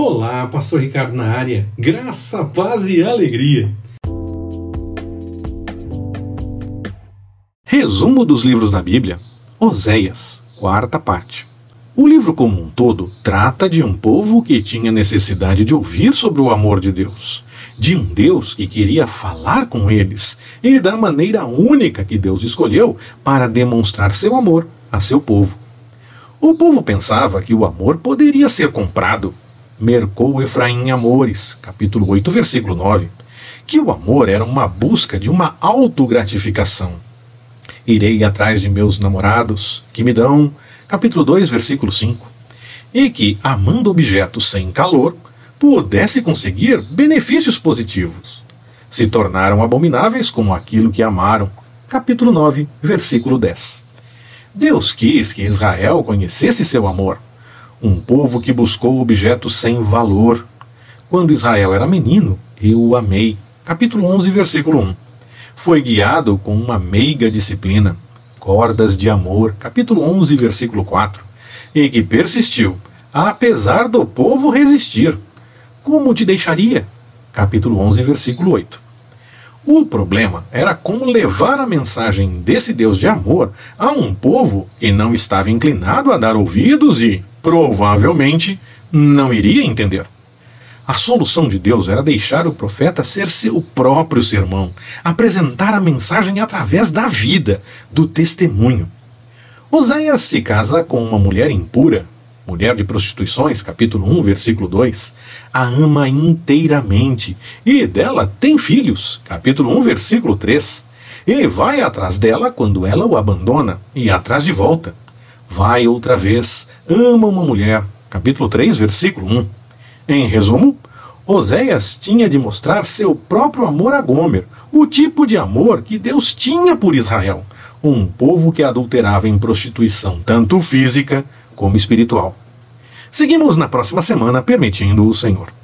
Olá, Pastor Ricardo na área. Graça, paz e alegria. Resumo dos livros da Bíblia: Oséias, quarta parte. O livro como um todo trata de um povo que tinha necessidade de ouvir sobre o amor de Deus, de um Deus que queria falar com eles e da maneira única que Deus escolheu para demonstrar seu amor a seu povo. O povo pensava que o amor poderia ser comprado. Mercou Efraim Amores, capítulo 8, versículo 9, que o amor era uma busca de uma autogratificação. Irei atrás de meus namorados, que me dão capítulo 2, versículo 5, e que, amando objetos sem calor, pudesse conseguir benefícios positivos. Se tornaram abomináveis como aquilo que amaram. Capítulo 9, versículo 10. Deus quis que Israel conhecesse seu amor, um povo que buscou objetos sem valor. Quando Israel era menino, eu o amei. Capítulo 11, versículo 1. Foi guiado com uma meiga disciplina cordas de amor, capítulo 11, versículo 4, e que persistiu, apesar do povo resistir. Como te deixaria? Capítulo 11, versículo 8. O problema era como levar a mensagem desse Deus de amor a um povo que não estava inclinado a dar ouvidos e, provavelmente, não iria entender. A solução de Deus era deixar o profeta ser seu próprio sermão, apresentar a mensagem através da vida, do testemunho. Oséias se casa com uma mulher impura, mulher de prostituições, capítulo 1, versículo 2, a ama inteiramente e dela tem filhos, capítulo 1, versículo 3. E vai atrás dela quando ela o abandona e atrás de volta. Vai outra vez, ama uma mulher, capítulo 3, versículo 1. Em resumo, Oséias tinha de mostrar seu próprio amor a Gomer, o tipo de amor que Deus tinha por Israel, um povo que adulterava em prostituição, tanto física como espiritual. Seguimos na próxima semana, permitindo o Senhor.